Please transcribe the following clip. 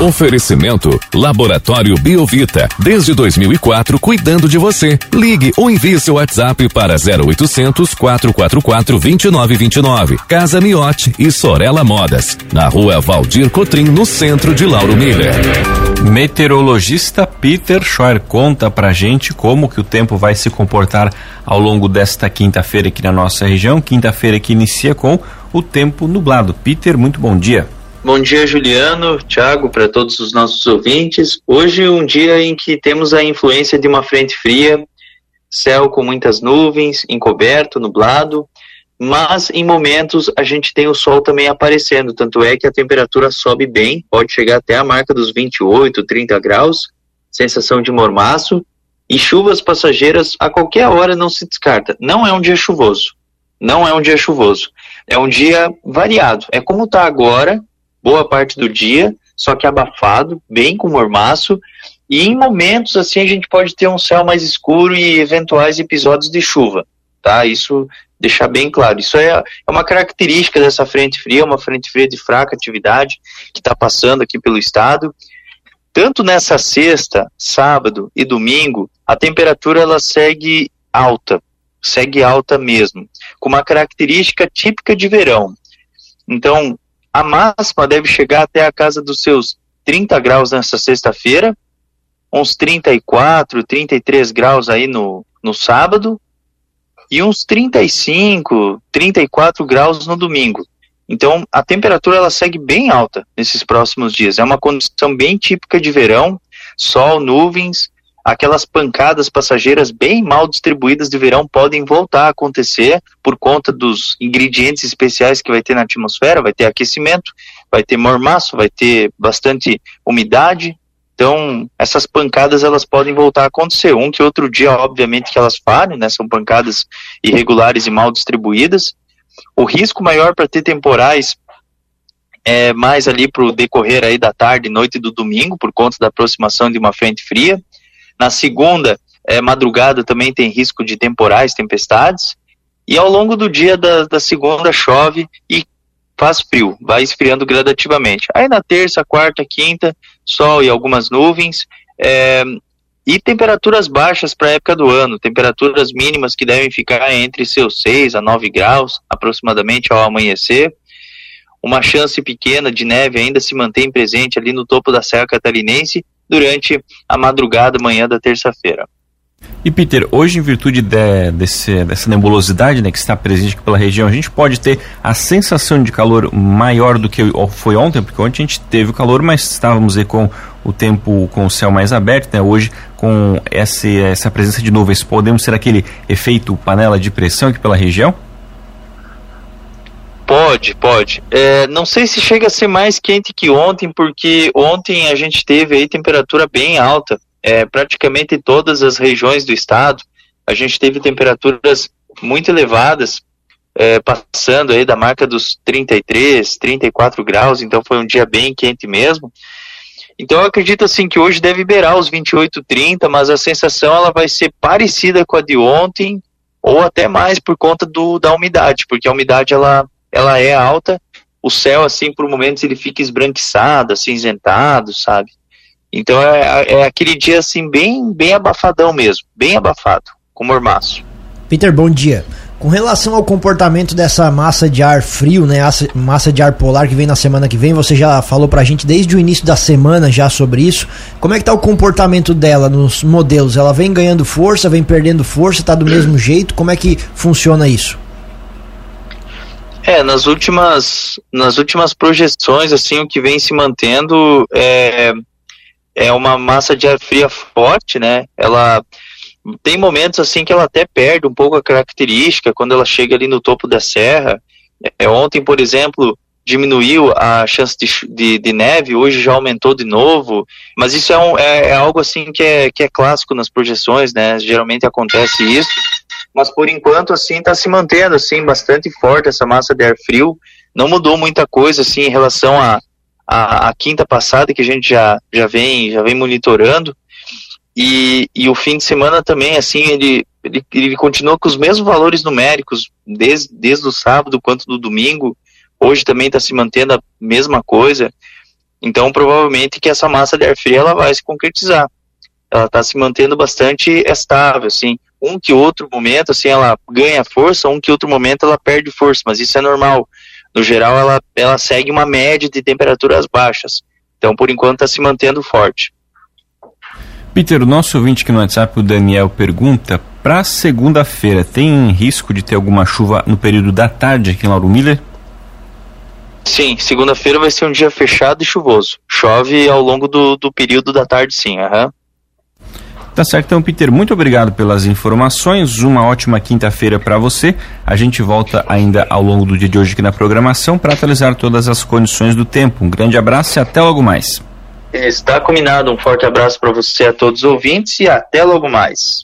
Oferecimento Laboratório Biovita. Desde 2004, cuidando de você. Ligue ou envie seu WhatsApp para 0800 444 2929. Casa Miote e Sorella Modas. Na rua Valdir Cotrim, no centro de Lauro Miller. Meteorologista Peter Scheuer conta pra gente como que o tempo vai se comportar ao longo desta quinta-feira aqui na nossa região. Quinta-feira que inicia com o tempo nublado. Peter, muito bom dia. Bom dia, Juliano, Thiago, para todos os nossos ouvintes. Hoje um dia em que temos a influência de uma frente fria, céu com muitas nuvens, encoberto, nublado, mas em momentos a gente tem o sol também aparecendo, tanto é que a temperatura sobe bem, pode chegar até a marca dos 28, 30 graus, sensação de mormaço, e chuvas passageiras a qualquer hora não se descarta. Não é um dia chuvoso, não é um dia chuvoso, é um dia variado, é como está agora, boa parte do dia, só que abafado, bem com mormaço, e em momentos assim a gente pode ter um céu mais escuro e eventuais episódios de chuva, tá? Isso deixar bem claro. Isso é, é uma característica dessa frente fria, uma frente fria de fraca atividade que está passando aqui pelo estado. Tanto nessa sexta, sábado e domingo, a temperatura ela segue alta, segue alta mesmo, com uma característica típica de verão. Então, a máxima deve chegar até a casa dos seus 30 graus nessa sexta-feira, uns 34, 33 graus aí no, no sábado, e uns 35, 34 graus no domingo. Então, a temperatura ela segue bem alta nesses próximos dias. É uma condição bem típica de verão, sol, nuvens, aquelas pancadas passageiras bem mal distribuídas de verão podem voltar a acontecer por conta dos ingredientes especiais que vai ter na atmosfera, vai ter aquecimento, vai ter mormaço, vai ter bastante umidade. Então, essas pancadas elas podem voltar a acontecer. Um que outro dia, obviamente, que elas falham, né? São pancadas irregulares e mal distribuídas. O risco maior para ter temporais é mais ali para o decorrer aí da tarde noite do domingo, por conta da aproximação de uma frente fria. Na segunda, é, madrugada também tem risco de temporais, tempestades. E ao longo do dia da, da segunda chove e faz frio, vai esfriando gradativamente. Aí na terça, quarta, quinta, sol e algumas nuvens. É, e temperaturas baixas para a época do ano, temperaturas mínimas que devem ficar entre seus 6 a 9 graus, aproximadamente ao amanhecer. Uma chance pequena de neve ainda se mantém presente ali no topo da Serra Catarinense durante a madrugada, manhã da terça-feira. E Peter, hoje em virtude de, desse, dessa nebulosidade né, que está presente aqui pela região, a gente pode ter a sensação de calor maior do que foi ontem, porque ontem a gente teve o calor, mas estávamos aí com o tempo com o céu mais aberto, né? Hoje com essa, essa presença de nuvens, podemos ter aquele efeito panela de pressão aqui pela região? Pode, pode. É, não sei se chega a ser mais quente que ontem, porque ontem a gente teve aí temperatura bem alta. É, praticamente em todas as regiões do estado, a gente teve temperaturas muito elevadas, é, passando aí da marca dos 33, 34 graus, então foi um dia bem quente mesmo. Então eu acredito assim que hoje deve beirar os 28, 30, mas a sensação ela vai ser parecida com a de ontem, ou até mais por conta do, da umidade, porque a umidade ela ela é alta, o céu, assim, por momentos ele fica esbranquiçado, acinzentado, sabe? Então é, é aquele dia, assim, bem, bem abafadão mesmo, bem abafado, com mormaço. Peter, bom dia. Com relação ao comportamento dessa massa de ar frio, né, massa de ar polar que vem na semana que vem, você já falou pra gente desde o início da semana já sobre isso. Como é que tá o comportamento dela nos modelos? Ela vem ganhando força, vem perdendo força, tá do mesmo jeito? Como é que funciona isso? É, nas últimas, nas últimas projeções, assim, o que vem se mantendo é, é uma massa de ar fria forte, né? Ela tem momentos assim que ela até perde um pouco a característica quando ela chega ali no topo da serra. É, ontem, por exemplo, diminuiu a chance de, de, de, neve, hoje já aumentou de novo, mas isso é, um, é, é algo assim que é, que é clássico nas projeções, né? Geralmente acontece isso mas por enquanto assim está se mantendo assim bastante forte essa massa de ar frio. Não mudou muita coisa assim em relação à a, a, a, quinta passada que a gente já, já vem já vem monitorando e, e o fim de semana também assim ele, ele, ele continua com os mesmos valores numéricos desde, desde o sábado quanto do domingo. Hoje também está se mantendo a mesma coisa. Então, provavelmente que essa massa de ar frio ela vai se concretizar. Ela está se mantendo bastante estável, assim. Um que outro momento, assim, ela ganha força, um que outro momento ela perde força, mas isso é normal. No geral, ela, ela segue uma média de temperaturas baixas. Então, por enquanto, está se mantendo forte. Peter, o nosso ouvinte aqui no WhatsApp, o Daniel, pergunta: para segunda-feira, tem risco de ter alguma chuva no período da tarde aqui em Lauro Miller? Sim, segunda-feira vai ser um dia fechado e chuvoso. Chove ao longo do, do período da tarde, sim. Uhum. Tá certo, então, Peter, muito obrigado pelas informações. Uma ótima quinta-feira para você. A gente volta ainda ao longo do dia de hoje aqui na programação para atualizar todas as condições do tempo. Um grande abraço e até logo mais. Está combinado. Um forte abraço para você a todos os ouvintes e até logo mais.